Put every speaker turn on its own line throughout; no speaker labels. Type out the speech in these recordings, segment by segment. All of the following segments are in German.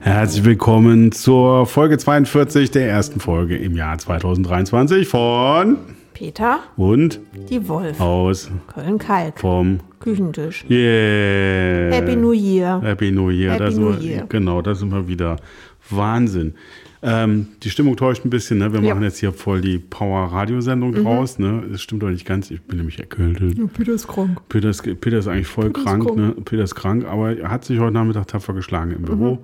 Herzlich willkommen zur Folge 42 der ersten Folge im Jahr 2023 von
Peter,
und
die Wolf,
aus
Köln-Kalk,
vom
Küchentisch.
Yeah.
Happy New Year.
Happy New Year.
Happy
da sind
New
wir,
Year.
Genau, da sind wir wieder. Wahnsinn. Ähm, die Stimmung täuscht ein bisschen. Ne? Wir
Ja. Mhm.
machen jetzt hier voll die Power-Radiosendung draus. Ne? Das stimmt doch nicht ganz. Ich bin nämlich erkältet.
Peter ist krank.
Peter ist, Peter ist eigentlich voll
Peter ist
krank,
krank.
ne? Peter ist krank, aber er hat sich heute Nachmittag tapfer geschlagen im Büro.
Mhm.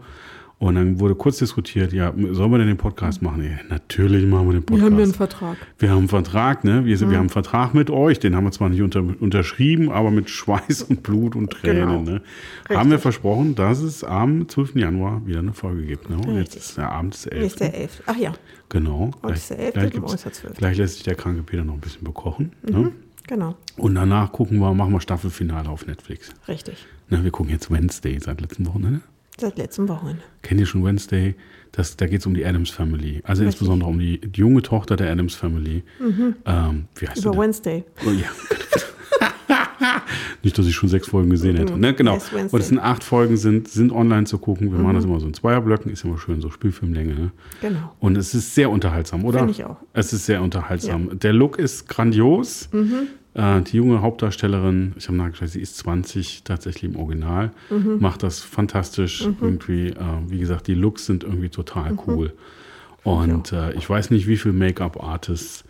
Und dann wurde kurz diskutiert, ja, sollen wir denn den Podcast machen? Ja, natürlich machen wir den Podcast.
Wir haben ja einen Vertrag.
Wir haben einen Vertrag, ne? Wir,
Mhm.
wir haben einen Vertrag mit euch, den haben wir zwar nicht unter, unterschrieben, aber mit Schweiß und Blut und Tränen.
Genau.
Ne? Haben wir versprochen, dass es am 12. Januar wieder eine Folge gibt. Ne? Und jetzt
Richtig.
ist der Abend des 11.
Nächster Elf. Ach ja,
Genau.
Heute ist der 11.,
gleich, gibt's-
ist der 12..
gleich lässt sich der kranke Peter noch ein bisschen bekochen. Ne?
genau.
Und danach gucken wir, machen wir Staffelfinale auf Netflix.
Richtig.
Ne, wir gucken jetzt Wednesday seit letztem Wochenende.
Seit letztem Wochenende.
Kennt ihr schon Wednesday? Das, da geht es um die Adams Family. Also
Richtig.
insbesondere um die, die junge Tochter der Adams Family. Ähm, wie heißt
Über? Wednesday.
Oh, ja. Nicht, dass ich schon sechs Folgen gesehen hätte. Ne, genau. Und es sind acht Folgen, sind, sind online zu gucken. Wir machen das immer so in Zweierblöcken, ist immer schön, so Spielfilmlänge. Ne?
Genau.
Und es ist sehr unterhaltsam, oder?
Finde ich auch.
Es ist sehr unterhaltsam. Der Look ist grandios.
Mhm.
Äh, die junge Hauptdarstellerin, ich habe nachgeschaut, sie ist 20 tatsächlich im Original,
Mhm.
macht das fantastisch. Irgendwie, äh, wie gesagt, die Looks sind irgendwie
Mhm.
total cool. Und äh, ich weiß nicht, wie viele Make-up-Artists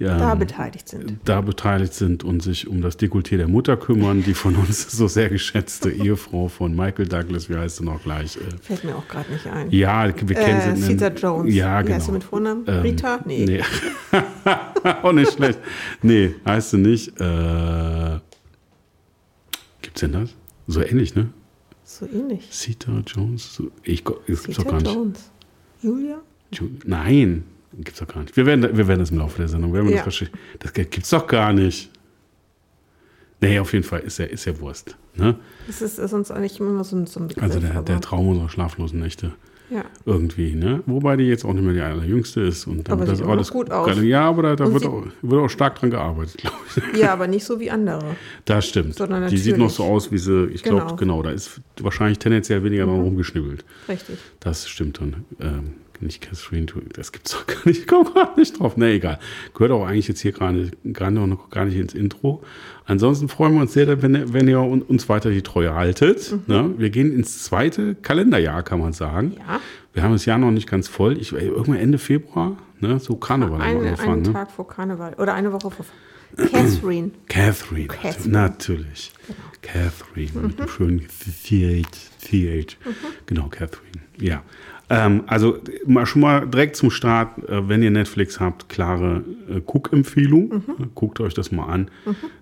Da
ähm,
beteiligt sind.
da beteiligt sind und sich um das Dekolleté der Mutter kümmern, die von uns so sehr geschätzte Ehefrau von Michael Douglas, wie heißt sie noch gleich? Äh,
Fällt mir auch gerade nicht ein.
ja, wir kennen
äh,
sie.
Cesar Jones.
Ja,
Wie
genau.
heißt sie mit Vornamen?
Ähm,
Rita? Nee.
Nee. auch nicht schlecht. Nee, heißt sie nicht. Äh, gibt's denn das? So ähnlich, ne?
So ähnlich.
Cedar Jones? So, ich, gar nicht.
Jones. Julia?
Ju- Nein, gibt's doch gar nicht. Wir werden, wir werden das im Laufe der Sendung. Werden wir
Ja.
das, das gibt's doch gar nicht. Nee, auf jeden Fall ist ja, ist ja Wurst. Ne?
Das ist, ist uns eigentlich immer so ein, so ein Begriff.
Also der, der Traum unserer schlaflosen Nächte.
Ja.
Irgendwie, ne? Wobei die jetzt auch nicht mehr die allerjüngste ist. Und dann
Aber
das
noch
alles
gut aus.
Ja, aber da, da wird, auch, wird auch stark dran gearbeitet, glaube ich.
ja, aber nicht so wie andere.
Das stimmt. Die sieht noch so aus, wie sie, ich glaube,
Genau. Mhm.
genau, da ist wahrscheinlich tendenziell weniger dran rumgeschnibbelt.
Richtig.
Das stimmt dann. Ähm, nicht Catherine, Tu- das gibt's doch gar nicht, ich komme gerade nicht drauf. Ne, egal. Gehört auch eigentlich jetzt hier gerade gerade noch gar nicht ins Intro. Ansonsten freuen wir uns sehr, wenn, ihr- wenn ihr un- uns weiter die Treue haltet.
Mhm.
Ne? Wir gehen ins zweite Kalenderjahr, kann man sagen.
Ja.
Wir haben das Jahr noch nicht ganz voll. Ich, irgendwann Ende Februar, ne? so Karneval haben wir
Eine,
angefangen.
einen
Ne?
Tag vor Karneval. Oder eine Woche vor. Catherine.
Catherine.
Catherine. Mhm.
Natürlich. Catherine mit dem schönen CH. CH. Genau, Catherine. Ja. Ähm, also mal schon mal direkt zum Start, äh, wenn ihr Netflix habt, klare äh, Guck-Empfehlung.
Mhm.
Guckt euch das mal an.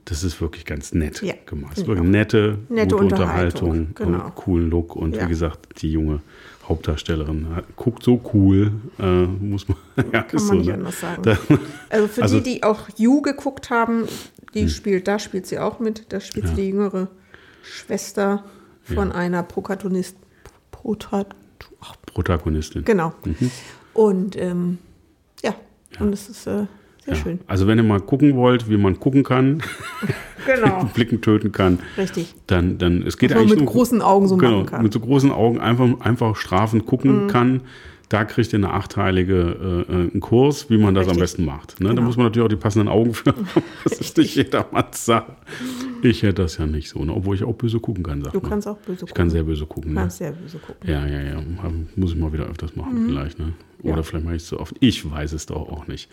Das ist wirklich ganz nett
Ja,
gemacht.
finde
Wirklich nette,
Nette
gute
Unterhaltung,
Unterhaltung,
genau.
und coolen Look und
Ja.
wie gesagt, die junge Hauptdarstellerin guckt so cool, äh, muss man. ja,
Kann man
so,
nicht
ne?
anders sagen.
Da,
Also für
Also- Hm.
die, die auch You geguckt haben, die spielt, da spielt sie auch mit. Da spielt sie die jüngere Schwester von einer Protagonist. Protat ach,
Protagonistin.
genau.
Mhm.
Und ähm, ja, und es ist äh, sehr
Ja.
schön.
Also wenn ihr mal gucken wollt, wie man gucken kann,
Genau.
Blicken töten kann,
Richtig.
dann, dann es geht
Was man
eigentlich
mit
nur-
großen Augen so
genau,
machen kann. Mhm.
mit so großen Augen einfach, einfach strafend gucken kann. Da kriegt ihr eine achteilige äh, äh, einen Kurs, wie man das am
Richtig.
besten macht. Ne? Da
Genau.
muss man natürlich auch die passenden Augen für haben. Das ist nicht jedermanns Sache. Ich hätte das ja nicht so, ne? obwohl ich auch böse gucken kann, sagt
Du
man.
kannst auch böse
Ich kann
gucken.
sehr böse gucken. Ne?
kannst sehr böse gucken.
Ja, ja, ja. Muss ich mal wieder öfters machen, vielleicht, ne? Oder
Mhm. Ja.
vielleicht mache ich es so oft. Ich weiß es doch auch nicht.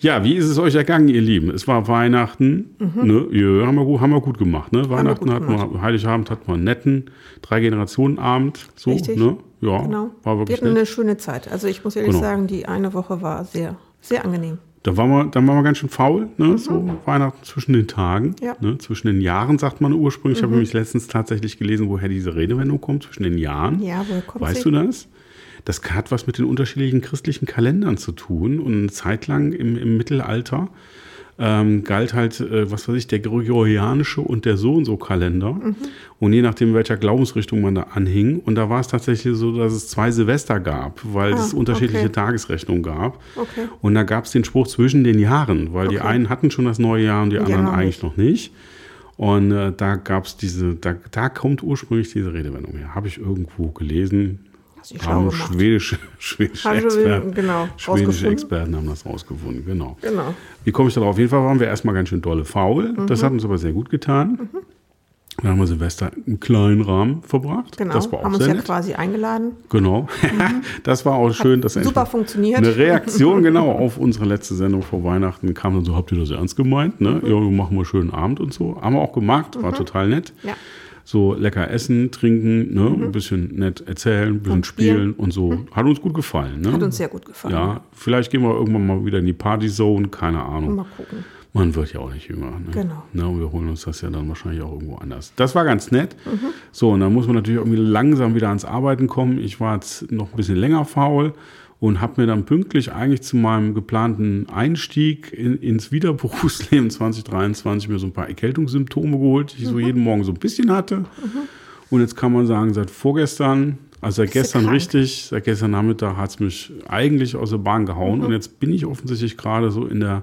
Ja, wie ist es euch ergangen, ihr Lieben? Es war Weihnachten, ne? Ja, haben wir, gut, haben wir gut gemacht, ne? Weihnachten
Mhm.
hatten wir, Heiligabend hatten wir einen netten Drei-Generationen-Abend. So,
Richtig.
ne? Ja,
Genau.
war
Wir
wirklich
hatten
nett.
eine schöne Zeit. Also ich muss ehrlich
Genau.
sagen, die eine Woche war sehr, sehr angenehm.
Da waren wir, dann waren wir ganz schön faul, ne? So Weihnachten zwischen den Tagen,
Mhm. Ja.
ne? zwischen den Jahren, sagt man ursprünglich. Ich habe nämlich letztens tatsächlich gelesen, woher diese Redewendung kommt, zwischen den Jahren.
Ja, woher kommt
Weißt
sie?
du das? Das hat was mit den unterschiedlichen christlichen Kalendern zu tun. Und eine Zeit lang im, im Mittelalter ähm, galt halt, äh, was weiß ich, der gregorianische und der so und so Kalender. Und je nachdem, welcher Glaubensrichtung man da anhing. Und da war es tatsächlich so, dass es zwei Silvester gab, weil
Ah,
es unterschiedliche
okay.
Tagesrechnungen gab.
Okay.
Und da gab es den Spruch zwischen den Jahren, weil die
Okay.
einen hatten schon das neue Jahr und die
Die
anderen
anderen
eigentlich noch nicht. Und äh, da gab es diese, da, da kommt ursprünglich diese Redewendung her. Habe ich irgendwo gelesen.
Schlau
Haben
gemacht.
schwedische, schwedische,
Haben wir,
Experten,
genau,
schwedische. Experten haben das rausgefunden, genau.
Genau.
Wie komme ich darauf? Auf jeden Fall waren wir erstmal ganz schön dolle faul.
Mhm.
Das hat uns aber sehr gut getan. Dann haben wir Silvester im kleinen Rahmen verbracht.
Genau.
Das war auch
haben uns ja
nett.
quasi eingeladen.
Genau. das war auch schön. dass
super funktioniert.
Eine Reaktion genau auf unsere letzte Sendung vor Weihnachten kam dann so, habt ihr das ernst gemeint? Ne? Ja, wir machen mal schönen Abend und so. Haben wir auch gemacht, war total nett.
Ja.
So lecker essen, trinken, ne? ein bisschen nett erzählen, ein bisschen
Und spielen.
und so. Hat uns gut gefallen. Ne?
Hat uns sehr gut gefallen.
Ja, vielleicht gehen wir irgendwann mal wieder in die Partyzone, keine Ahnung.
Mal gucken.
Man wird ja auch nicht jünger. Ne?
Genau.
Ne, und wir holen uns das ja dann wahrscheinlich auch irgendwo anders. Das war ganz nett.
Mhm.
So, und dann muss man natürlich irgendwie langsam wieder ans Arbeiten kommen. Ich war jetzt noch ein bisschen länger faul und habe mir dann pünktlich eigentlich zu meinem geplanten Einstieg in, ins Wiederberufsleben 2023 mir so ein paar Erkältungssymptome geholt, die ich
Mhm.
so jeden Morgen so ein bisschen hatte. Und jetzt kann man sagen, seit vorgestern, also seit
Bist
gestern richtig, seit gestern Nachmittag hat es mich eigentlich aus der Bahn gehauen. Und jetzt bin ich offensichtlich gerade so in der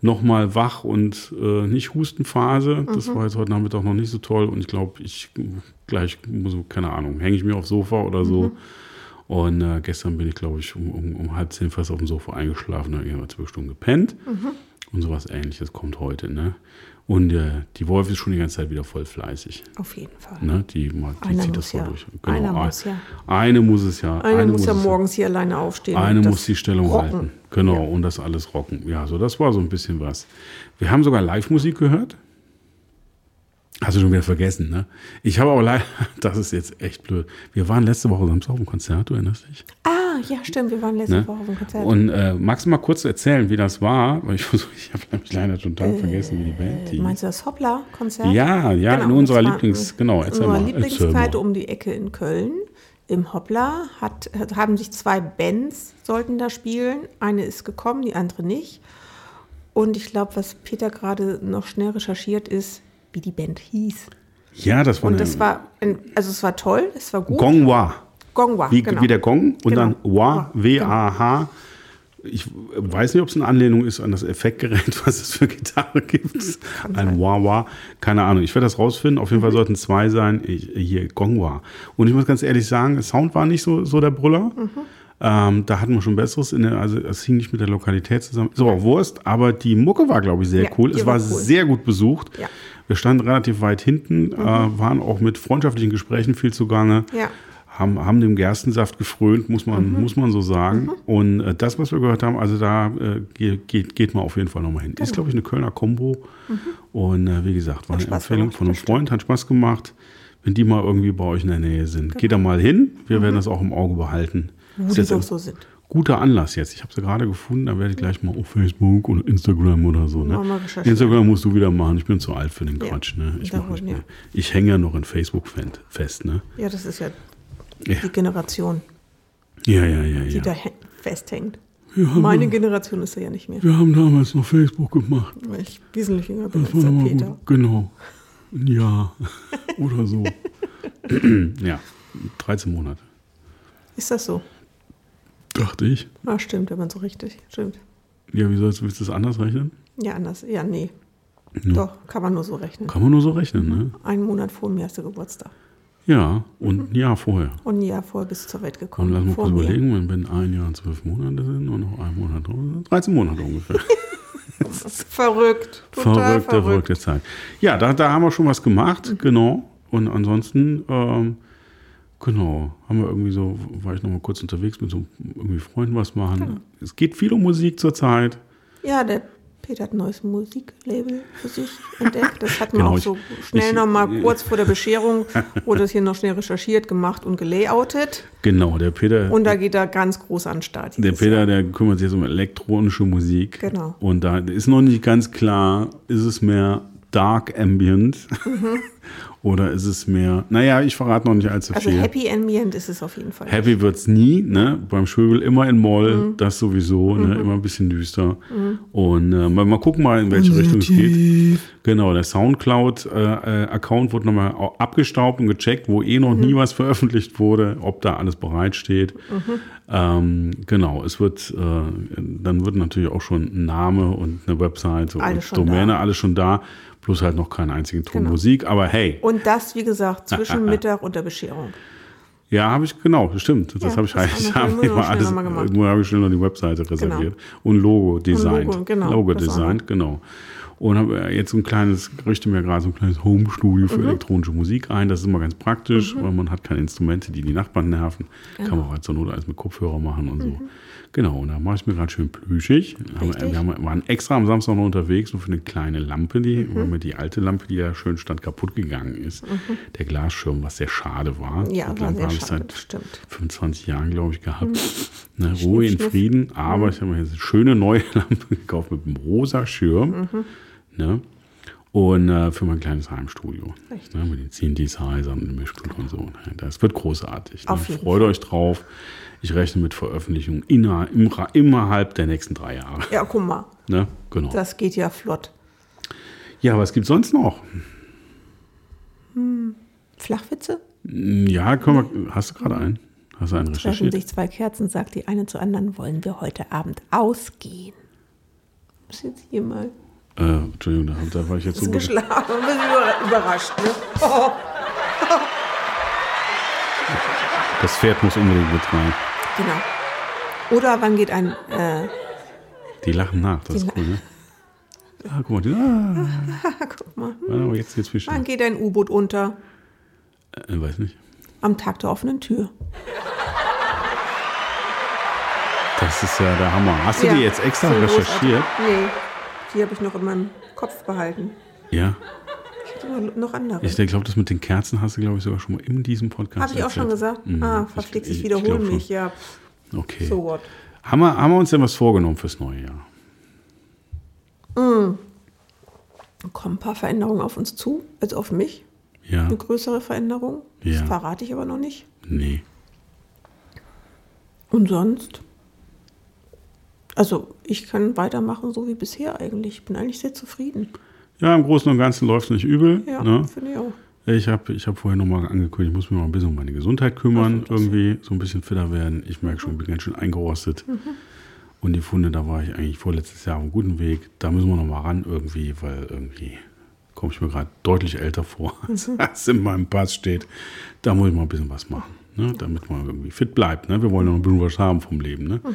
nochmal wach und äh, nicht Hustenphase. Das war jetzt heute Nachmittag noch nicht so toll. Und ich glaube, ich gleich, muss, keine Ahnung, hänge ich mir aufs Sofa oder so. Und äh, gestern bin ich, glaube ich, um, um, um halb zehn fast auf dem Sofa eingeschlafen, habe irgendwann zwölf Stunden gepennt. Und sowas ähnliches kommt heute. Ne? Und äh, die Wolf ist schon die ganze Zeit wieder voll fleißig.
Auf jeden Fall.
Ne? Die, die zieht das voll
ja.
durch.
Einer
ein-
muss ja.
Eine muss es ja.
Einer muss ja morgens hier alleine aufstehen.
eine muss die Stellung
rocken.
halten. Genau, und das alles rocken. Ja, so das war so ein bisschen was. Wir haben sogar Live-Musik gehört. Hast du schon wieder vergessen, ne? Ich habe aber leider, das ist jetzt echt blöd. Wir waren letzte Woche Samstag auf dem Konzert, du erinnerst dich?
Ah, ja, stimmt. Wir waren letzte
Ne?
Woche auf dem Konzert.
Und äh, magst du mal kurz erzählen, wie das war? Weil ich, ich habe nämlich leider total vergessen, wie die Band
Äh. Meinst du das Hoppla-Konzert?
Ja, ja, in
Genau,
unserer
das war
Lieblings,
in
genau, erzähl
unserer
mal. Erzähl
Lieblingskneipe
mal.
um die Ecke in Köln. Im Hoppla hat, hat, haben sich zwei Bands sollten da spielen. Eine ist gekommen, die andere nicht. Und ich glaube, was Peter gerade noch schnell recherchiert ist, wie die Band hieß.
Ja, das war
Und das war, ein, also es war toll, es war gut.
Gongwa.
Gongwa,
Wie,
genau.
wie der Gong und
Genau.
dann Wa,
Wa,
W-A-H. Ich weiß nicht, ob es eine Anlehnung ist an das Effektgerät, was es für Gitarre gibt. Ein Wah-Wah. Keine Ahnung. Ich werde das rausfinden. Auf jeden
Mhm.
Fall sollten zwei sein. Ich, hier, Gongwa. Und ich muss ganz ehrlich sagen, der Sound war nicht so, so der Brüller.
Mhm.
Ähm, da hatten wir schon Besseres. Der, also, es hing nicht mit der Lokalität zusammen. Auch Wurst. Aber die Mucke war, glaube ich, sehr
Ja,
cool. Es war,
war cool.
sehr gut besucht.
Ja. Mhm.
Wir standen relativ weit hinten, äh, waren auch mit freundschaftlichen Gesprächen viel zugange
Ja.
haben, haben dem Gerstensaft gefrönt, muss man,
Mhm.
muss man so sagen. Und äh, das, was wir gehört haben, also da äh, ge- geht, geht man auf jeden Fall nochmal hin. Ist, glaube ich, eine Kölner Combo. Und äh, wie gesagt, war
Hat
eine
Spaß
Empfehlung
gemacht,
von einem Freund, hat Spaß gemacht. Wenn die mal irgendwie bei euch in der Nähe sind, geht da mal hin. Wir werden das auch im Auge behalten.
Wo die doch so sind.
Guter Anlass jetzt. Ich habe sie gerade gefunden, da werde ich gleich mal auf Facebook oder Instagram oder so. Ne? Instagram musst du wieder machen. Ich bin zu alt für den
Ja,
Quatsch. Ne? Ich,
darum, ja.
ich hänge ja noch in Facebook fest. Ne?
Ja, das ist ja
Ja.
die Generation,
Ja, ja, ja,
die
ja.
da hä- festhängt. Meine Generation ist ja nicht mehr,
wir haben damals noch Facebook gemacht.
weil ich wesentlich jünger bin
Das
als der Peter.
gut. Genau. Jahr oder so. ja, 13 Monate,
Ist das so?
Dachte ich.
Ah, stimmt, wenn man so richtig. Stimmt.
Ja, wie sollst willst du das anders rechnen?
Ja, anders. Ja, nee.
Ja.
Doch, kann man nur so rechnen.
Kann man nur so rechnen, ne?
Einen Monat vor mir hast du Geburtstag.
Ja, und ein Jahr vorher.
Und ein Jahr vorher bist du zur Welt
Und
gekommen.
lass mal kurz überlegen, wenn, wenn ein Jahr zwölf Monate sind und noch ein Monat drauf sind, 13 Monate ungefähr.
Verrückt. Total
verrückte,
verrückt.
verrückte Zeit. Ja, da, da haben wir schon was gemacht, genau. Und ansonsten, ähm, genau, haben wir irgendwie so, war ich noch mal kurz unterwegs mit so irgendwie Freunden was machen.
Genau.
Es geht viel um Musik zurzeit.
Ja, der Peter hat ein neues Musiklabel für sich entdeckt. Das hat man
Genau,
auch so schnell
ich-
noch mal kurz vor der Bescherung, wurde das hier noch schnell recherchiert, gemacht und gelayoutet.
Genau, der Peter,
Und da geht er ganz groß an den Start.
der Peter,
Jahr.
der kümmert sich jetzt um elektronische Musik.
Genau.
Und da ist noch nicht ganz klar, ist es mehr Dark Ambient
Mhm.
Oder ist es mehr, naja, ich verrate noch nicht allzu
Also
viel.
Happy Ambient ist es auf jeden Fall.
Happy wird's nie, ne? Beim Schwöbel immer in Moll,
Mhm.
das sowieso, ne? Immer ein bisschen düster. Und äh, mal, mal gucken mal, in welche Richtung es geht. Genau, der Soundcloud-Account wurde nochmal au- abgestaubt und gecheckt, wo eh noch
Mhm.
nie was veröffentlicht wurde, ob da alles bereitsteht.
Mhm.
Ähm, genau, es wird, äh, dann wird natürlich auch schon ein Name und eine Webseite
Alles
und
schon
Domäne,
da.
alles schon da, plus halt noch keinen einzigen Ton
Genau.
Musik. Aber hey,
Und das, wie gesagt, zwischen Mittag und der Bescherung.
ja, habe ich, genau, stimmt. Das
Ja,
habe ich halt,
wir
hab ich mal alles, nur habe ich schnell noch die Webseite reserviert. Und Logo designt.
Logo, genau,
Logo
auch
designt, genau. Und habe jetzt so ein kleines, richte mir gerade so ein kleines Home-Studio
Mhm.
für elektronische Musik ein. Das ist immer ganz praktisch, weil man hat keine Instrumente, die die Nachbarn nerven.
Genau.
Kann man halt zur Not alles mit Kopfhörer machen und so.
Mhm.
Genau, und da mache ich mir gerade schön plüschig.
Richtig.
Wir haben, waren extra am Samstag noch unterwegs, nur für eine kleine Lampe, die,
Mhm.
weil mir die alte Lampe, die ja schön stand, kaputt gegangen ist. Der Glasschirm, was sehr schade war.
Ja,
Die
war
Lampe habe ich seit
stimmt.
25 Jahren, glaube ich, gehabt. Ne, Ruhe in. Frieden, aber ich habe mir jetzt eine schöne neue Lampe gekauft mit einem rosa Schirm. Ne? Und äh, für mein kleines Heimstudio.
Richtig.
Ne, mit den Synthesizern und dem Mischpult und so. Das wird großartig. Ne? Freut euch drauf. Ich rechne mit Veröffentlichung inner, im, Ra- innerhalb der nächsten drei Jahre.
Ja, guck mal,
Ne? Genau.
das geht ja flott.
Ja, was gibt sonst noch?
Flachwitze?
Ja, können wir, hast du gerade einen? Hast du einen
Treffen
recherchiert?
sich zwei Kerzen, sagt die eine zur anderen, wollen wir heute Abend ausgehen. Muss jetzt hier mal.
Äh, Entschuldigung, da, da war ich jetzt so.
Geschlafen, ein bisschen über- überrascht, ne? Oh,
Das Pferd muss unbedingt mit rein.
genau. Oder wann geht ein, äh,
Die lachen nach, das ist cool, ne? Ah, guck mal, die, ah,
guck mal,
aber jetzt, jetzt ich
wann geht ein U-Boot unter?
Äh, weiß nicht.
Am Tag der offenen Tür.
Das ist ja der Hammer. Hast du
Ja,
die jetzt extra
so
recherchiert?
großartig. Nee, die habe ich noch in meinem Kopf behalten.
Ja.
Ich hatte noch- noch andere.
Ich glaube, das mit den Kerzen hast du, glaube ich, sogar schon mal in diesem Podcast
Habe ich auch schon gesagt?
Mhm.
Ah, verflixt, ich,
ich
wiederhole mich. Ja,
Okay.
so what.
Haben, wir, haben wir uns denn was vorgenommen fürs neue Jahr?
Kommen ein paar Veränderungen auf uns zu, also auf mich.
Ja.
Eine größere Veränderung.
Ja.
Das verrate ich aber noch nicht.
Nee.
Und sonst? Also, ich kann weitermachen, so wie bisher eigentlich. Ich bin eigentlich sehr zufrieden.
Ja, im Großen und Ganzen läuft es nicht übel.
Ja,
Ne?
finde ich auch.
Ich habe ich hab vorher nochmal angekündigt, ich muss mich mal ein bisschen um meine Gesundheit kümmern, irgendwie so ein bisschen fitter werden. Ich merke schon, ich bin ganz schön eingerostet.
Mhm.
Und die Funde, da war ich eigentlich vorletztes Jahr auf einem guten Weg. Da müssen wir nochmal ran irgendwie, weil irgendwie komme ich mir gerade deutlich älter vor, als,
Mhm.
als in meinem Pass steht. Da muss ich mal ein bisschen was machen, ne? damit man irgendwie fit bleibt. Ne? Wir wollen noch ein bisschen was haben vom Leben. Ne?
Mhm.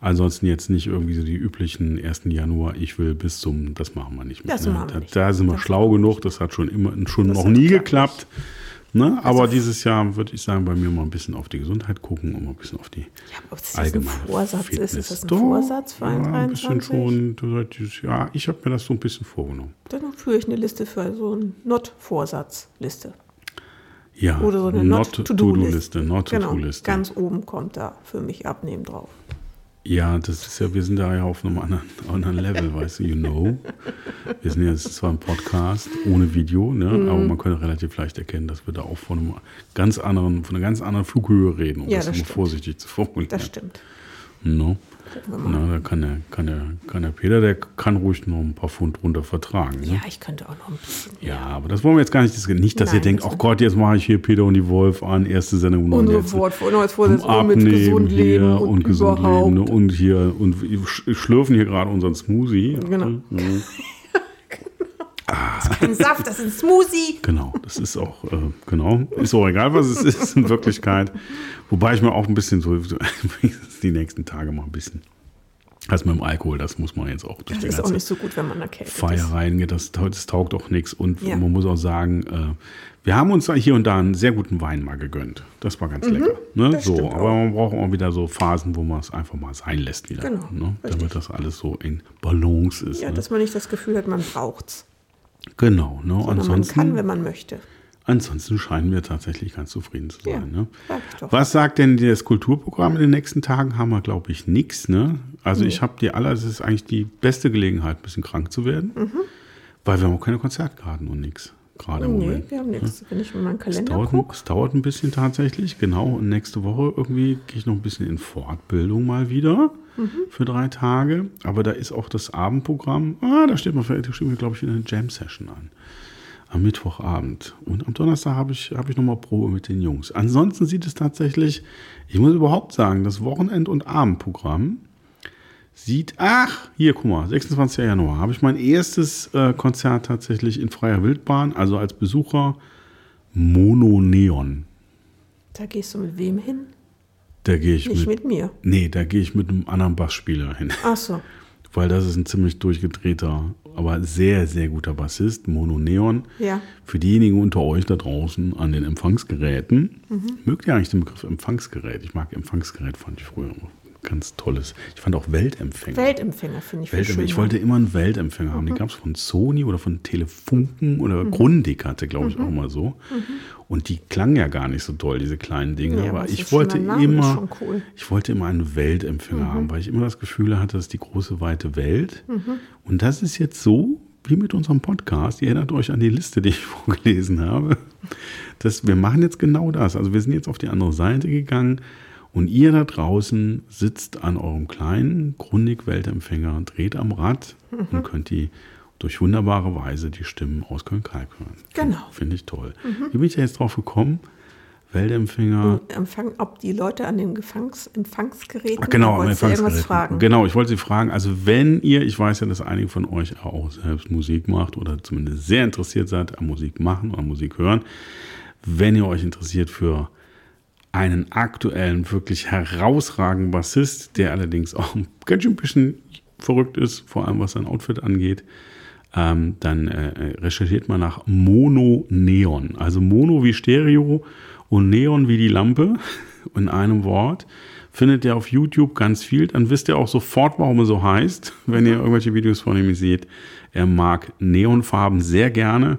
Ansonsten jetzt nicht irgendwie so die üblichen 1. Januar, ich will bis zum, das machen wir nicht mehr.
Das
ne?
machen wir
da,
nicht.
da sind wir
Das
schlau genug, das hat schon immer schon
Das
noch nie
geklappt.
Ne? Aber dieses Jahr würde ich sagen, bei mir mal ein bisschen auf die Gesundheit gucken und mal ein bisschen auf die
Ja, ob das jetzt ein
allgemeine
Vorsatz
Fitness.
ist, ist das ein
Doch,
Vorsatz für
ja,
ein
ein bisschen
23?
schon. Dieses Jahr, ich habe mir das so ein bisschen vorgenommen.
Dann führe ich eine Liste für so eine Not-Vorsatz-Liste.
Ja,
Oder so eine
Not-To-Do-Liste.
Not Genau,
Not-To-Do-Liste.
ganz oben kommt da für mich Abnehmen drauf.
Ja, das ist ja, wir sind da ja auf einem anderen, anderen Level, weißt du, you know. Wir sind ja jetzt zwar ein Podcast ohne Video, ne,
Mhm.
aber man könnte relativ leicht erkennen, dass wir da auch von einem ganz anderen, von einer ganz anderen Flughöhe reden, um
Ja,
das,
das
mal vorsichtig zu formulieren.
Das stimmt.
No. Na, da kann der, kann, der, kann der Peter, der kann ruhig noch ein paar Pfund runter vertragen. Ne?
Ja, ich könnte auch noch ein bisschen.
Ja, aber das wollen wir jetzt gar nicht diskutieren. Nicht, dass ihr
Nein,
denkt,
das-
oh Gott, jetzt mache ich hier Peter und die Wolf an, erste Sendung. und
neues Vorsatz
vom
mit gesund
hier
leben und,
gesund
überhaupt.
leben ne? und hier und schlürfen hier gerade unseren Smoothie.
Genau.
Mhm.
Kein Saft, das ist ein Smoothie.
Genau, das ist auch, äh, genau, ist auch egal, was es ist in Wirklichkeit. Wobei ich mir auch ein bisschen so, die nächsten Tage mal ein bisschen, das mit dem Alkohol, das muss man jetzt auch durch
Das ist auch nicht so gut, wenn man erkältet
Feier
ist.
reingeht, das, das taugt auch nichts. Und
Ja.
man muss auch sagen, äh, wir haben uns hier und da einen sehr guten Wein mal gegönnt. Das war ganz lecker. Ne?
Mhm. das
So, aber man braucht auch wieder so Phasen, wo man es einfach mal sein lässt wieder.
Genau,
Ne? Damit das alles so in Balance ist.
Ja,
ne?
dass man nicht das Gefühl hat, man braucht's.
Genau. Ne?
Sondern man
Ansonsten,
kann, wenn man möchte.
ansonsten scheinen wir tatsächlich ganz zufrieden zu
Ja,
sein. Ne?
ich doch.
Was sagt denn das Kulturprogramm in den nächsten Tagen? Haben wir, glaube ich, nichts. Ne? Also ich habe die aller, es ist eigentlich die beste Gelegenheit, ein bisschen krank zu werden,
Mhm.
weil wir haben auch keine Konzertkarten und nichts. Gerade im
Nee,
Moment.
wir haben nichts. Wenn ich in meinen
Es
Kalender
dauert, ein-
gucke.
es dauert ein bisschen tatsächlich, genau. Und nächste Woche irgendwie gehe ich noch ein bisschen in Fortbildung mal wieder
Mhm.
für drei Tage. Aber da ist auch das Abendprogramm. Ah, da steht mal, mir, glaube ich, wieder eine Jam-Session an. Am Mittwochabend. Und am Donnerstag habe ich, habe ich nochmal Probe mit den Jungs. Ansonsten sieht es tatsächlich, ich muss überhaupt sagen, das Wochenend- und Abendprogramm sieht, ach, hier, guck mal, 26. Januar habe ich mein erstes äh, Konzert tatsächlich in freier Wildbahn, also als Besucher Mono Neon.
Da gehst du mit wem hin?
Da gehe ich
Nicht
mit,
mit mir.
nee, da gehe ich mit einem anderen Bassspieler hin,
Ach so.
weil das ist ein ziemlich durchgedrehter, aber sehr, sehr guter Bassist, Mono Neon.
Ja.
Für diejenigen unter euch da draußen an den Empfangsgeräten,
Mhm.
mögt ihr eigentlich den Begriff Empfangsgerät? Ich mag Empfangsgerät, fand ich früher immer ganz tolles. Ich fand auch Weltempfänger.
Weltempfänger finde ich
Weltempfänger. Ich wollte immer einen Weltempfänger haben.
Mhm.
Den gab es von Sony oder von Telefunken oder Grundig hatte, glaube ich,
Mhm.
auch mal so. Und die klangen ja gar nicht so doll, diese kleinen Dinge.
Nee,
aber ich wollte immer,
cool. Mhm.
ich wollte immer einen Weltempfänger haben, weil ich immer das Gefühl hatte, das ist die große weite Welt.
Mhm.
Und das ist jetzt so wie mit unserem Podcast. Ihr erinnert euch an die Liste, die ich vorgelesen habe. Das, wir machen jetzt genau das. Also wir sind jetzt auf die andere Seite gegangen und ihr da draußen sitzt an eurem kleinen Grundig-Weltempfänger, dreht am Rad
Mhm.
und könnt die durch wunderbare Weise die Stimmen aus Köln-Kalk hören.
Genau.
Finde ich toll. Wie bin ich da jetzt drauf gekommen? Weltempfänger.
Empfang, ob die Leute an den Gefangs Empfangsgeräten
Ach, genau, am Empfangsgerät.
fragen.
Genau, ich wollte Sie fragen, also wenn ihr, ich weiß ja, dass einige von euch auch selbst Musik macht oder zumindest sehr interessiert seid am Musik machen oder Musik hören, wenn ihr euch interessiert für einen aktuellen, wirklich herausragenden Bassist, der allerdings auch ein ganz schön bisschen verrückt ist, vor allem was sein Outfit angeht, ähm, dann äh, recherchiert mal nach Mono Neon. Also Mono wie Stereo und Neon wie die Lampe in einem Wort. Findet ihr auf YouTube ganz viel. Dann wisst ihr auch sofort, warum er so heißt, wenn ihr irgendwelche Videos von ihm seht. Er mag Neonfarben sehr gerne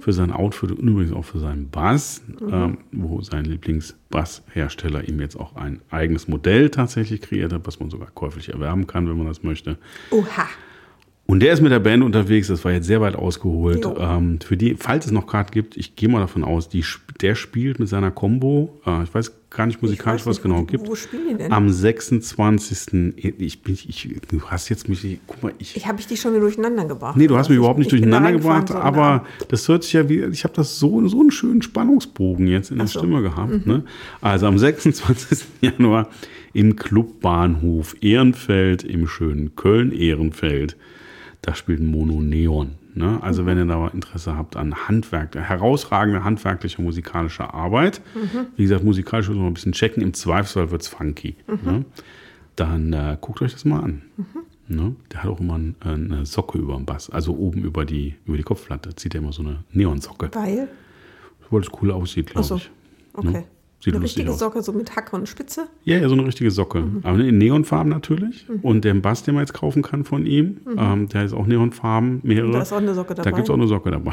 für sein Outfit und übrigens auch für seinen Bass, ähm, wo sein Lieblingsbasshersteller ihm jetzt auch ein eigenes Modell tatsächlich kreiert hat, was man sogar käuflich erwerben kann, wenn man das möchte.
Oha.
Und der ist mit der Band unterwegs, das war jetzt sehr weit ausgeholt. Ähm, für die, falls es noch Karten gibt, ich gehe mal davon aus, die, der spielt mit seiner Combo, äh, ich weiß gar nicht musikalisch, was
nicht,
genau
wo-
gibt.
wo spielen die denn?
Am 26. Ich bin, ich, du hast jetzt mich, guck mal, ich.
Ich habe ich die schon wieder durcheinander gebracht.
Nee, du hast mich
Ich-
überhaupt nicht durcheinander gebracht, aber das hört sich ja wie, ich habe das so, so einen schönen Spannungsbogen jetzt in der
so. Mhm.
Stimme gehabt. Ne? Also am 26. Januar im Clubbahnhof Ehrenfeld im schönen Köln-Ehrenfeld. Da spielt Mono Neon. Ne? Also
Mhm.
wenn ihr da Interesse habt an Handwerk, herausragende handwerkliche musikalische Arbeit,
Mhm.
wie gesagt, musikalisch muss man ein bisschen checken, im Zweifelsfall wird es funky.
Mhm.
Ne? Dann äh, guckt euch das mal an. Ne? Der hat auch immer ein, eine Socke über dem Bass, also oben über die, über die Kopfplatte zieht er immer so eine Neonsocke,
Weil?
weil es cool aussieht, glaube
so.
ich.
Okay.
Sieht
Eine richtige
aus.
Socke, so mit Hacke und Spitze.
Ja, ja, so eine richtige Socke. Aber in Neonfarben natürlich. Und der Bass, den man jetzt kaufen kann von ihm, ähm, der ist auch Neonfarben, mehrere.
Da ist auch eine Socke
Da
dabei.
gibt es auch eine Socke dabei.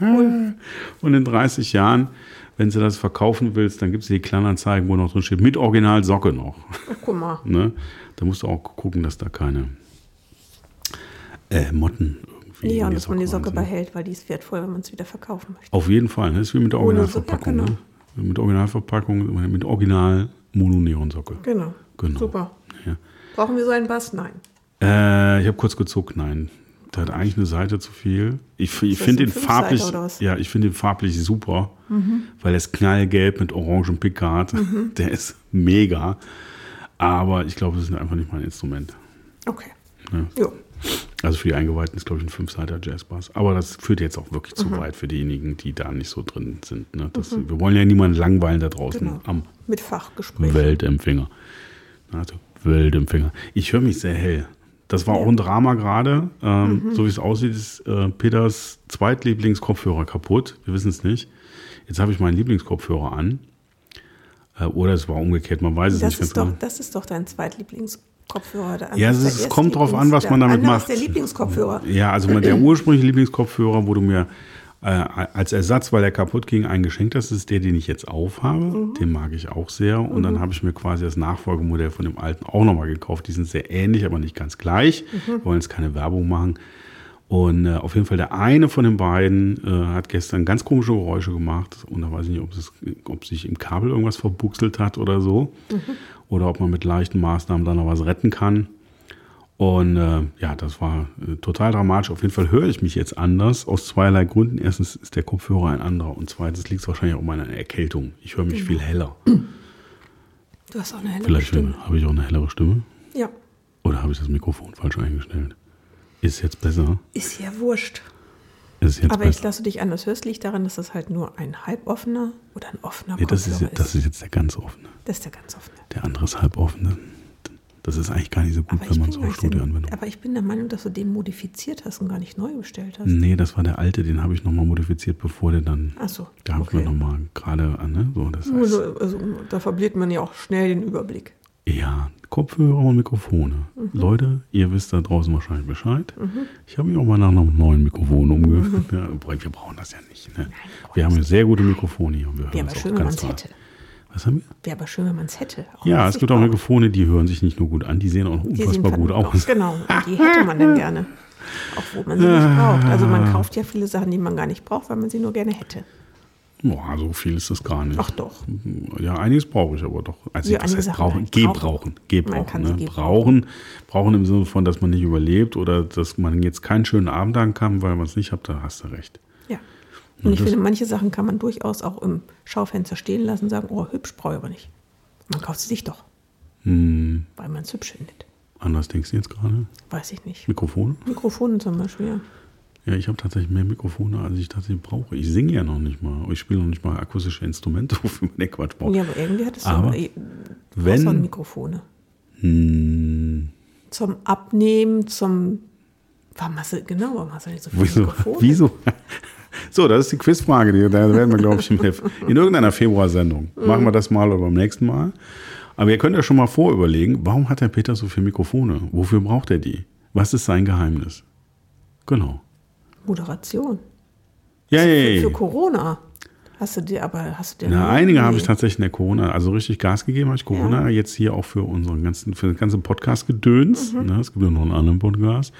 Und in 30 Jahren, wenn du das verkaufen willst, dann gibt es die Kleinanzeigen, wo noch drin steht, mit Original Socke noch.
Ach, guck mal.
Ne? Da musst du auch gucken, dass da keine äh, Motten irgendwie.
Ja, und dass man die Socke
sind.
behält, weil die ist wertvoll, wenn man es wieder verkaufen möchte.
Auf jeden Fall, ne? das ist wie mit der Originalverpackung.
Socke,
ne? Mit Originalverpackung, mit Original Mono-Neon-Socke.
Genau.
Genau.
Super.
Ja.
Brauchen wir so einen Bass? Nein.
Äh, ich habe kurz gezuckt, nein. Der hat eigentlich eine Seite zu viel. Ich, ich finde den farblich, ja, ich finde den farblich super, weil er ist knallgelb mit orangem Pikat. Der ist mega. Aber ich glaube, das ist einfach nicht mein Instrument.
Okay.
Ja.
Jo.
Also für die Eingeweihten ist, glaube ich, ein Fünfseiter Jazzbass. Aber das führt jetzt auch wirklich
Mhm.
zu weit für diejenigen, die da nicht so drin sind. Ne? Das, Wir wollen ja niemanden langweilen da draußen
Genau.
am
Mit Fachgespräch.
Weltempfänger. Also Weltempfänger. Ich höre mich sehr hell. Das war auch ein Drama gerade. Ähm,
Mhm.
So wie es aussieht, ist äh, Peters Zweitlieblingskopfhörer kaputt. Wir wissen es nicht. Jetzt habe ich meinen Lieblingskopfhörer an. Äh, oder es war umgekehrt, man weiß es
Das
nicht
ist, doch,
genau.
das ist doch dein Zweitlieblingskopfhörer. Der
Ja,
andere
es
ist der
kommt drauf an, was man
der
damit macht.
Ist der Lieblingskopfhörer.
Ja, also der ursprüngliche Lieblingskopfhörer, wo du mir äh, als Ersatz, weil er kaputt ging, einen geschenkt hast, ist der, den ich jetzt aufhabe.
Mhm.
Den mag ich auch sehr. Und dann habe ich mir quasi das Nachfolgemodell von dem alten auch nochmal gekauft. Die sind sehr ähnlich, aber nicht ganz gleich.
Mhm.
Wir wollen jetzt keine Werbung machen. Und äh, auf jeden Fall der eine von den beiden äh, hat gestern ganz komische Geräusche gemacht. Und da weiß ich nicht, ob, es, ob sich im Kabel irgendwas verbuchselt hat oder so. Oder ob man mit leichten Maßnahmen da noch was retten kann. Und äh, ja, das war äh, total dramatisch. Auf jeden Fall höre ich mich jetzt anders, aus zweierlei Gründen. Erstens ist der Kopfhörer ein anderer und zweitens liegt es wahrscheinlich auch an meiner Erkältung. Ich höre mich viel heller.
Du hast auch eine helle
Vielleicht
Stimme.
habe ich auch eine hellere Stimme.
Ja,
Oder habe ich das Mikrofon falsch eingestellt? Ist jetzt besser?
ist ja wurscht.
Ist jetzt
Aber ich lasse dich anders hörst, liegt daran, dass das halt nur ein halboffener oder ein offener
Nee, das, ist, jetzt- das ist jetzt der ganz offene.
Das ist der ganz offene.
Der andere ist halb offene. Das ist eigentlich gar nicht so gut,
Aber
wenn man so Studioanwendung
aber ich bin der Meinung, dass du den modifiziert hast und gar nicht neu bestellt hast.
Nee, das war der alte, den habe ich nochmal modifiziert, bevor der dann.
Ach so,
Da habe ich mir
okay.
nochmal gerade an, ne? So, das heißt,
Also, also, da verliert man ja auch schnell den Überblick.
Ja, Kopfhörer und Mikrofone.
Mhm.
Leute, ihr wisst da draußen wahrscheinlich Bescheid. Ich habe mich auch mal nach einem neuen Mikrofon umgehört. Ja, aber wir brauchen das ja nicht. Ne? Wir haben ja sehr gute Mikrofone hier und wir hören
Wäre aber schön, wenn man es hätte.
Was haben wir?
Wäre aber schön, wenn man es hätte. Auch
Ja, es gibt auch. Mikrofone, die hören sich nicht nur gut an, die sehen auch unfassbar gut aus.
Genau, und die hätte man dann gerne. Auch wo man sie nicht braucht. Also man kauft ja viele Sachen, die man gar nicht braucht, weil man sie nur gerne hätte.
Boah, so viel ist das gar nicht.
Ach doch.
Ja, einiges brauche ich aber doch. Also
Ja, einige
heißt brauchen? Gebrauchen. Gebrauchen. Ne? Brauchen. Brauchen im Sinne von, dass man nicht überlebt oder dass man jetzt keinen schönen Abend haben kann, weil man es nicht hat, da hast du recht.
Ja. Und ich
das-
finde, manche Sachen kann man durchaus auch im Schaufenster stehen lassen und sagen, oh, hübsch brauche ich aber nicht. Man kauft sie sich doch,
Hm,
weil man es hübsch findet.
anders denkst du jetzt gerade?
Weiß ich nicht.
Mikrofone?
Mikrofone zum Beispiel, ja.
Ja, ich habe tatsächlich mehr Mikrofone, als ich tatsächlich brauche. Ich singe ja noch nicht mal. Ich spiele noch nicht mal akustische Instrumente, wofür man den Quatsch braucht.
Ja, aber irgendwie hat es
Aber
so eh-
wenn-
außer Mikrofone.
Hm,
Zum Abnehmen, zum. Warum hast du, genau, warum hast du nicht so viele
wieso?
Mikrofone?
wieso? So, das ist die Quizfrage. Die, da werden wir, glaube ich, in, in irgendeiner Februarsendung. Machen wir das mal oder beim nächsten Mal. Aber ihr könnt ja schon mal vorüberlegen, warum hat der Peter so viele Mikrofone? Wofür braucht er die? Was ist sein Geheimnis? Genau.
Moderation.
Ja, ja,
Für,
ja.
für
ja.
Corona. Hast du dir, aber hast du dir.
Na,
Nee.
einige habe ich tatsächlich in der Corona, also richtig Gas gegeben habe ich Corona,
Ja.
jetzt hier auch für unseren ganzen, für den ganzen Podcast-Gedöns. Ne, es gibt ja noch einen anderen Podcast.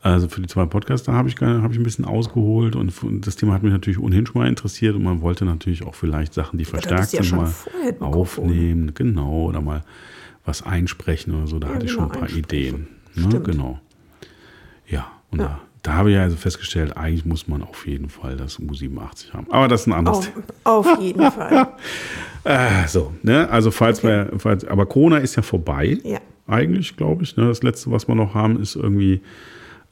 Also für die zwei Podcasts, da habe ich, habe ich ein bisschen ausgeholt und das Thema hat mich natürlich ohnehin schon mal interessiert und man wollte natürlich auch vielleicht Sachen, die verstärkt
ja
sind,
schon
mal aufnehmen, genau, oder mal was einsprechen oder so, da
Ja,
hatte ich
genau,
schon ein paar. Ideen. Ne, genau. Ja, und
Ja.
Da, da habe ich also festgestellt, eigentlich muss man auf jeden Fall das U87 haben. Aber das ist ein anderes
Auf, auf jeden Fall.
äh, so, ne? Also falls wir, falls, aber Corona ist ja vorbei.
Ja.
Eigentlich, glaube ich. Ne? Das letzte, was wir noch haben, ist irgendwie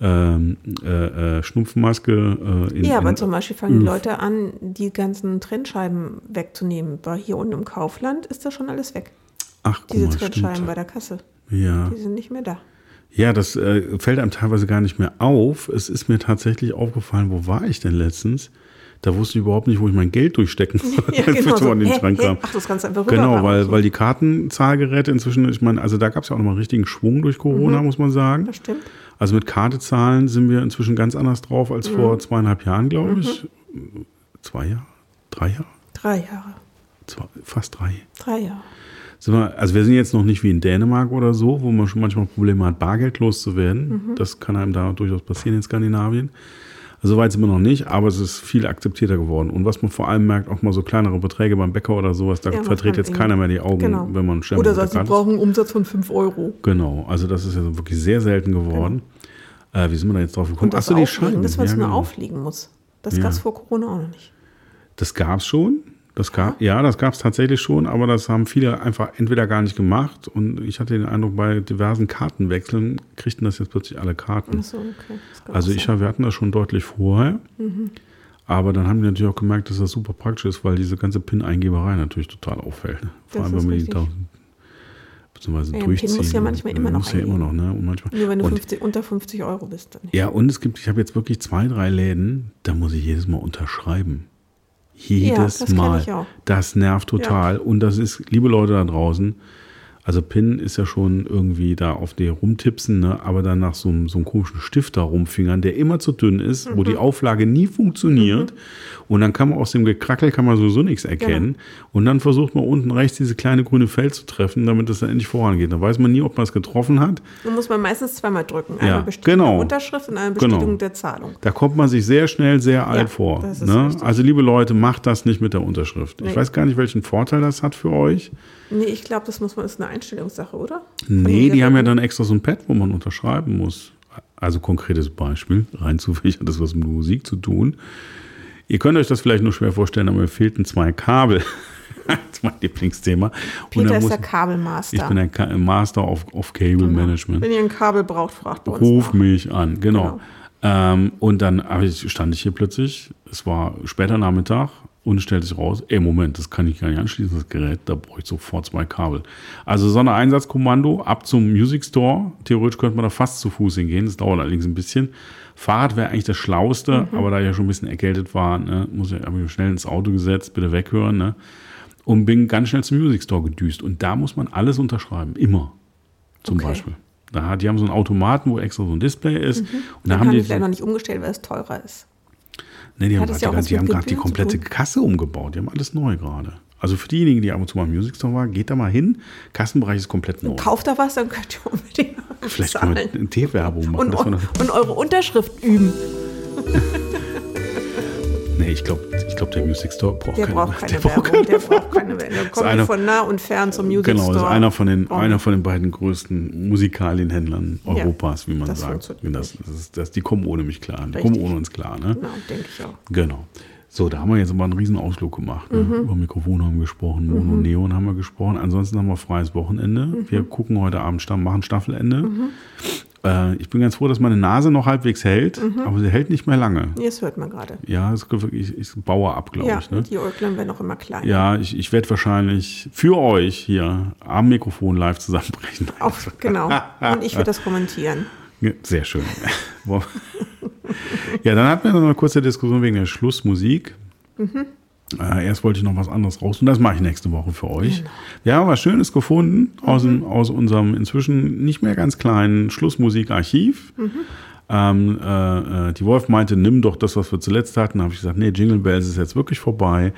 ähm, äh, äh, Schnupfmaske. Äh, in,
Ja, aber
in,
zum Beispiel fangen die Leute an, die ganzen Trennscheiben wegzunehmen. Bei hier unten im Kaufland ist das schon alles weg.
Ach,
Diese
mal,
Trennscheiben
stimmt.
bei der Kasse.
Ja.
Die sind nicht mehr da.
Ja, das äh, fällt einem teilweise gar nicht mehr auf. Es ist mir tatsächlich aufgefallen, wo war ich denn letztens? Da wusste ich überhaupt nicht, wo ich mein Geld durchstecken soll,
Ja, genau so.
in den
Hä,
Schrank
hä?
kam.
Ach, das kannst du einfach
Genau, weil, weil die Kartenzahlgeräte inzwischen, ich meine, also da gab es ja auch nochmal richtigen Schwung durch Corona, muss man sagen.
Mhm. Das stimmt.
Also mit Karte zahlen sind wir inzwischen ganz anders drauf als
Mhm.
vor zweieinhalb Jahren, glaube ich. Zwei Jahre? Drei Jahre?
Drei Jahre.
Zwei, fast drei.
Drei Jahre.
Sind wir, also wir sind jetzt noch nicht wie in Dänemark oder so, wo man schon manchmal Probleme hat, Bargeld loszuwerden. Das kann einem da durchaus passieren in Skandinavien. Also so weit sind wir noch nicht, aber es ist viel akzeptierter geworden. Und was man vor allem merkt, auch mal so kleinere Beträge beim Bäcker oder sowas, da
Ja,
verdreht jetzt keiner mehr die Augen,
Genau.
wenn man schnell
Oder sagt, sie brauchen einen Umsatz von 5 Euro.
Genau, also das ist ja wirklich sehr selten geworden. Äh, wie sind wir da jetzt drauf gekommen?
Und das
Ach so, die
dass man es
Ja,
nur
genau.
auflegen muss. Das
Ja.
gab es vor Corona auch noch nicht.
Das gab es schon. Das gab, ja, das gab es tatsächlich schon, aber das haben viele einfach entweder gar nicht gemacht und ich hatte den Eindruck, bei diversen Kartenwechseln kriegten das jetzt plötzlich alle Karten.
Ach so, okay.
Also ich, wir hatten das schon deutlich vorher,
Mhm.
aber dann haben die natürlich auch gemerkt, dass das super praktisch ist, weil diese ganze PIN-Eingeberei natürlich total auffällt. Vor
Das
allem, wenn man die da beziehungsweise
Ja,
durchziehen.
muss ja manchmal immer noch
Muss ja immer noch, ne? Und manchmal,
Nur wenn du
und
50, unter 50 Euro bist. Dann.
Ja, und es gibt, ich habe jetzt wirklich zwei, drei Läden, da muss ich jedes Mal unterschreiben. Jedes
das kenn
Mal. Das nervt total. Und das ist, liebe Leute da draußen, Also PIN ist ja schon irgendwie da auf der rumtipsen, ne? aber dann nach so, einem- so einem komischen Stift da rumfingern, der immer zu dünn ist, wo die Auflage nie funktioniert. Und dann kann man aus dem Gekrackel kann man sowieso nichts erkennen. Und dann versucht man unten rechts diese kleine grüne Feld zu treffen, damit es dann endlich vorangeht. Da weiß man nie, ob man es getroffen hat.
Da muss man meistens zweimal drücken. Einmal
Ja,
Bestätigung
genau.
der Unterschrift und eine Bestätigung
Genau.
der Zahlung.
Da kommt man sich sehr schnell sehr alt vor.
das
Ne? Also liebe Leute, macht das nicht mit der Unterschrift. Ich
Nee.
weiß gar nicht, welchen Vorteil das hat für euch.
Nee, ich glaube, das muss man, ist eine Einstellungssache, oder?
Nee,
Von
die haben ja dann extra so ein Pad, wo man unterschreiben muss. Also konkretes Beispiel, rein zufällig hat das was mit Musik zu tun. Ihr könnt euch das vielleicht nur schwer vorstellen, aber mir fehlten zwei Kabel. das ist mein Lieblingsthema.
Peter ist
muss,
der Kabelmaster.
ich bin der Ka Master of, of Cable Management.
Wenn ihr ein Kabel braucht, fragt bei uns
Ruf mich an, genau.
Genau.
Ähm, und dann ich, stand ich hier plötzlich, es war später Nachmittag und es stellte sich raus, ey Moment, das kann ich gar nicht anschließen, das Gerät, da brauche ich sofort zwei Kabel. Also Sondereinsatzkommando ab zum Music Store, theoretisch könnte man da fast zu Fuß hingehen, das dauert allerdings ein bisschen. Fahrrad wäre eigentlich das Schlauste,
Mhm.
aber da ich ja schon ein bisschen erkältet war, ne, muss ich, habe ich schnell ins Auto gesetzt, bitte weghören, ne, und bin ganz schnell zum Music Store gedüst und da muss man alles unterschreiben, immer, zum
Okay.
Beispiel. Da, die haben so einen Automaten, wo extra so ein Display ist. Und da
Mhm.
Haben die
vielleicht noch nicht umgestellt, weil es teurer ist.
Nee, die haben gerade
ja was
die, haben die
Gebühren zu
komplette. Kasse umgebaut. Die haben alles neu gerade. Also für diejenigen, die ab und zu mal im Music Store waren, geht da mal hin. Kassenbereich ist komplett neu.
Kauft da was, dann könnt ihr unbedingt noch
Vielleicht können wir eine T-Werbung machen.
Und, und eure Unterschrift üben.
nee, ich glaube, ich glaub, der Music Store braucht
Der
keine,
braucht keine
der braucht
Werbung. Der braucht keine Werbung. Da kommen
einer-
von nah und fern zum Music
Genau, das
Store.
ist einer von den,
Brauchen-
einer von den beiden größten Musikalienhändlern
Ja,
Europas, wie man
das
sagt. Das, das ist, das, die kommen ohne mich klar. Die
Richtig.
kommen ohne uns klar. Ne?
Genau, denke ich auch.
Genau. So, da haben wir jetzt aber einen riesen Ausflug gemacht. Ne?
Mhm.
Über Mikrofon haben wir gesprochen, Mono Neon haben wir gesprochen. Ansonsten haben wir freies Wochenende.
Mhm.
Wir gucken heute Abend, machen Staffelende. Äh, ich bin ganz froh, dass meine Nase noch halbwegs hält,
Mhm.
aber sie hält nicht mehr lange.
Jetzt hört man gerade.
Ja, es ist ich baue ab, glaube
Ja,
ich. Ne?
die Äuglein werden auch immer kleiner.
Ja, ich, ich werde wahrscheinlich für euch hier am Mikrofon live zusammenbrechen.
Auch, genau. Und ich würde das kommentieren.
Sehr schön. Ja, dann hatten wir noch eine kurze Diskussion wegen der Schlussmusik. Äh, erst wollte ich noch was anderes raus und das mache ich nächste Woche für euch. Wir haben was Schönes gefunden aus, dem, aus unserem inzwischen nicht mehr ganz kleinen Schlussmusikarchiv. Ähm, äh, äh, die Wolf meinte, nimm doch das, was wir zuletzt hatten. Da habe ich gesagt, nee, Jingle Bells ist jetzt wirklich vorbei.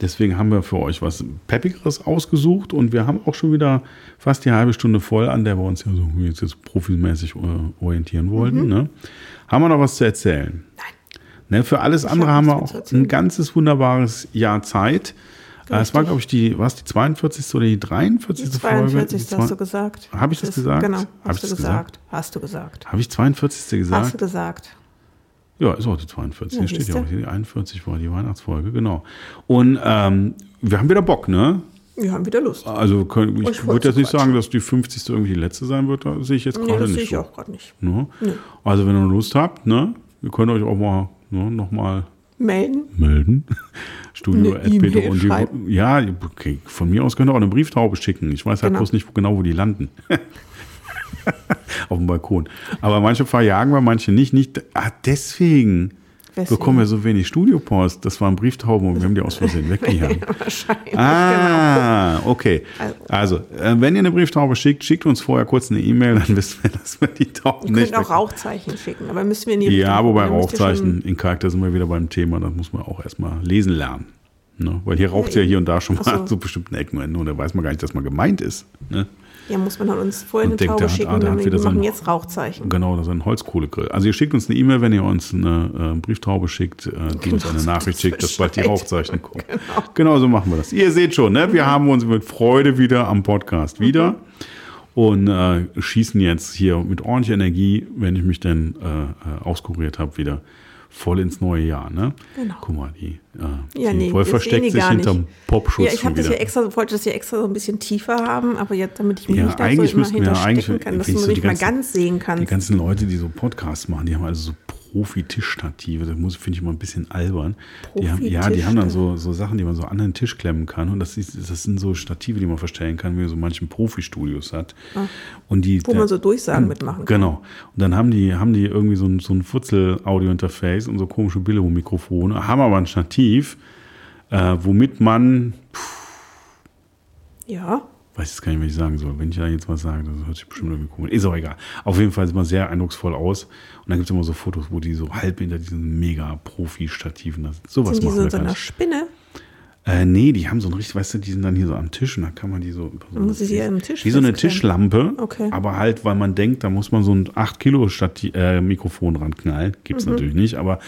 Deswegen haben wir für euch was Peppigeres ausgesucht und wir haben auch schon wieder fast die halbe Stunde voll, an der wir uns ja so jetzt, jetzt profimäßig äh, orientieren wollten. Ne? Haben wir noch was zu erzählen?
Nein.
Ne, für alles andere
hab
haben wir auch ein ganzes wunderbares Jahr Zeit. Äh, Es war, glaube ich, die, was die 42. oder die 43.
Die
Folge?
42.
Die
hast
zwei-
du gesagt.
Hab ich das gesagt?
Genau, hast
ich
du
das
gesagt. Hast du gesagt.
Habe ich 42. gesagt?
Hast du gesagt.
Ja, ist auch die 42.
Ja,
Hier steht ja auch hier die 41 war die Weihnachtsfolge, genau. Und ähm, wir haben wieder Bock, ne?
Wir haben wieder Lust.
Also können, ich
Ich
würde jetzt nicht sagen, dass die 50. irgendwie die letzte sein wird, da sehe ich jetzt
Nee,
gerade
das
nicht.
sehe ich
so.
auch gerade nicht.
Ne? Also wenn ihr Lust habt, ne, ihr könnt euch auch mal ne, nochmal
Melden.
melden. Studio
E-Mail
und die. Ja, okay. von mir aus könnt ihr auch eine Brieftaube schicken. Ich weiß halt
Genau.
bloß nicht genau, wo die landen. Auf dem Balkon. Aber manche verjagen wir, manche nicht. nicht ah, deswegen
Weswegen?
bekommen wir so wenig Studiopost. Das waren Brieftauben und wir haben die aus Versehen weggejagt.
Wahrscheinlich. Genau.
Ah, okay. Also, äh, wenn ihr eine Brieftaube schickt, schickt uns vorher kurz eine E-Mail, dann wissen wir, dass wir die Tauben
Ihr
nicht
könnt auch Rauchzeichen schicken, aber müssen wir in die
Ja,
Richtung
wobei
ihr
Rauchzeichen in Charakter sind wir wieder beim Thema, das muss man auch erstmal lesen lernen. Ne? Weil hier raucht es ja hier und da schon mal
so.
zu bestimmten Ecken und da weiß man gar nicht, dass man gemeint ist. Ne?
Ja, muss man dann uns vorher eine Taube schicken,
ah, wieder
wir machen jetzt Rauchzeichen.
Genau, das ist ein Holzkohlegrill. Also ihr schickt uns eine E-Mail, wenn ihr uns eine äh, Brieftaube schickt, äh, die uns eine Nachricht
das
schickt, dass bald die. Rauchzeichen kommen. Genau. so machen wir das. Ihr seht schon, ne? wir haben uns mit Freude wieder am Podcast wieder und äh, schießen jetzt hier mit ordentlicher Energie, wenn ich mich denn äh, äh, auskuriert habe, wieder voll ins neue Jahr. Ne?
Genau.
Guck mal, die, äh,
Ja,
die
nee,
Wolf
sehen
versteckt
die
sich hinterm. Popschutz
Ja, ich das ja extra, wollte das ja extra so ein bisschen tiefer haben, aber jetzt, damit ich mich
Ja,
nicht da so immer
ja
hinterstecken
eigentlich-
kann, dass du
so
mich
die
mal ganz sehen
Die
kannst.
ganzen Leute, die so Podcasts machen, die haben also so Profi-Tischstative. Das muss finde ich immer ein bisschen albern. Die haben, ja, die haben dann so, so Sachen, die man so an den Tisch klemmen kann. Und das, ist, das sind so Stative, die man verstellen kann, wie man so manchen Profi-Studios hat. Und die,
Ah. Wo man so Durchsagen mitmachen kann.
Genau. Und dann haben die, haben die irgendwie so ein, so ein Futzel-Audio-Interface und so komische Billo-Mikrofone, haben aber ein Stativ, äh, womit man
Ja,
weiß jetzt gar nicht, was ich sagen soll. Wenn ich da jetzt was sage, das hört sich bestimmt irgendwie komisch. Ist auch egal. Auf jeden Fall sieht man sehr eindrucksvoll aus. Und dann gibt es immer so Fotos, wo die so halb hinter diesen mega Profi-Stativen da sind. Sowas
Sind die
machen
so in so einer. Spinne?
Äh, nee, die haben so ein richtig, weißt du, die sind dann hier so am Tisch und dann kann man die so. über so
muss sie hier am Tisch
Wie so eine
festklemmen.
Tischlampe.
Okay.
Aber halt, weil man denkt, da muss man so ein 8 Kilo Stati äh, Mikrofon ranknallen. Gibt's
Mhm.
natürlich nicht, aber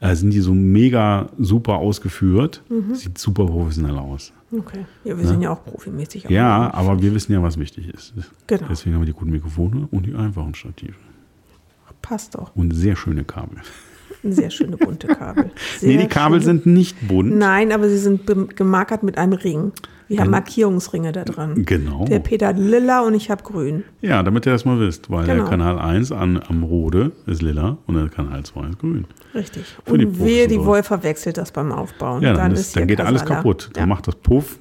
äh, sind die so mega super ausgeführt.
Mhm.
Sieht super professionell aus.
Okay. Ja, wir sind ja auch profimäßig.
Ja, aber wir wissen ja, was wichtig ist.
Genau.
Deswegen haben wir die guten Mikrofone und die einfachen Stative.
Passt doch.
Und sehr schöne Kabel.
Sehr schöne bunte Kabel. Sehr
nee, die Kabel
schöne-
sind nicht bunt.
Nein, aber sie sind gemarkert mit einem Ring. Wir haben Markierungsringe da dran.
Genau.
Der Peter hat lila und ich habe grün.
Ja, damit ihr das mal wisst, weil
Genau.
der Kanal 1 an, am Rode ist lila und der Kanal 2 ist grün.
Richtig.
Für die
Und
Profis
wehe, die. Wolf verwechselt das beim Aufbauen.
Ja, dann, ist,
ist
dann geht alles kaputt. Dann
Ja,
macht das Puff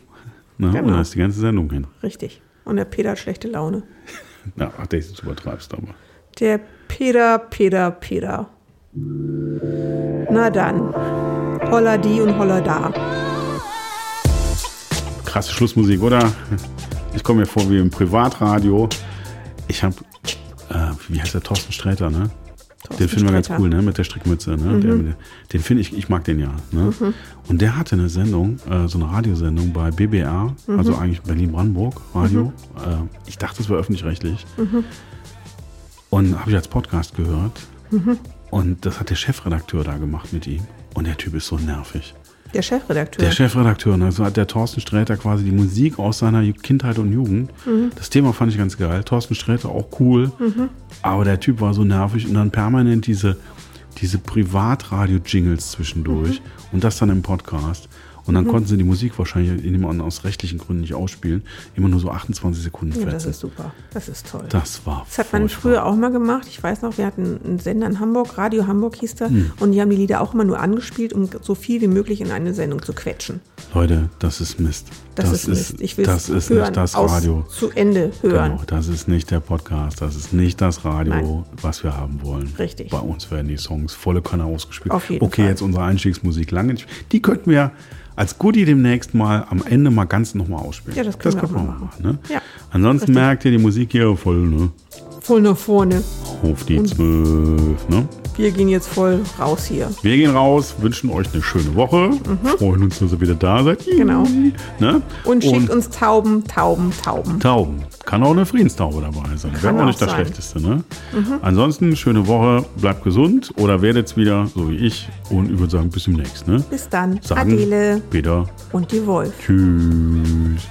ne, und
Genau.
dann ist die ganze Sendung hin.
richtig. Und der Peter hat schlechte Laune.
Ja, ach, das übertreibst aber.
Der Peter, Peter, Peter. Na dann. Holla die und holla da.
Krasse Schlussmusik, oder? Ich komme mir vor wie im Privatradio. Ich habe, äh, wie heißt der, Thorsten Sträter, ne?
Thorsten
den finden wir ganz cool, ne? Mit der Strickmütze, ne? Mit der- den finde ich, ich mag den ja. Ne? Und der hatte eine Sendung, äh, so eine Radiosendung bei BBR, also eigentlich Berlin-Brandenburg Radio. Äh, ich dachte, es wäre öffentlich-rechtlich. Und habe ich als Podcast gehört. Und das hat der Chefredakteur da gemacht mit ihm. Und der Typ ist so nervig.
Der Chefredakteur.
Der Chefredakteur, ne? so hat der Thorsten Sträter quasi die Musik aus seiner Kindheit und Jugend. Das Thema fand ich ganz geil. Thorsten Sträter auch cool, aber der Typ war so nervig und dann permanent diese, diese Privatradio-Jingles zwischendurch und das dann im Podcast. Und dann konnten sie die Musik wahrscheinlich in dem aus rechtlichen Gründen nicht ausspielen. Immer nur so 28 Sekunden
ja, das ist super. Das ist toll.
Das war
Das hat man
furchtbar.
früher auch mal gemacht. Ich weiß noch, wir hatten einen Sender in Hamburg, Radio Hamburg hieß der,
Hm.
und die haben die Lieder auch immer nur angespielt, um so viel wie möglich in eine Sendung zu quetschen.
Leute, das ist Mist.
Das, ist Mist. Ich will
das ist
hören,
nicht das Radio.
zu Ende hören.
Genau, das ist nicht der Podcast, das ist nicht das Radio,
Nein.
was wir haben wollen.
Richtig.
Bei uns werden die Songs volle Kanne ausgespielt.
Auf jeden
okay,
Fall.
jetzt unsere Einstiegsmusik lange. Die könnten wir als Goodie demnächst mal am Ende mal ganz nochmal ausspielen.
Ja, das können wir
könnten
auch mal machen.
Ne?
Ja,
Ansonsten
richtig.
merkt ihr die Musik hier voll, ne?
Voll nach vorne.
Auf die zwölf, ne?
Wir gehen jetzt voll raus hier.
Wir gehen raus, wünschen euch eine schöne Woche, freuen uns, dass ihr wieder da seid.
Mhm. Genau.
Ne?
Und schickt uns Tauben, Tauben, Tauben.
Tauben. Kann auch eine Friedenstaube dabei sein. Wäre
auch
nicht das
sein. Mhm.
Schlechteste. Ne? Ansonsten, schöne Woche, bleibt gesund oder werdet's wieder, so wie ich. Und ich würde sagen, bis demnächst. Ne?
Bis dann.
Sagen
Adele
Peter.
und die Wolf.
Tschüss.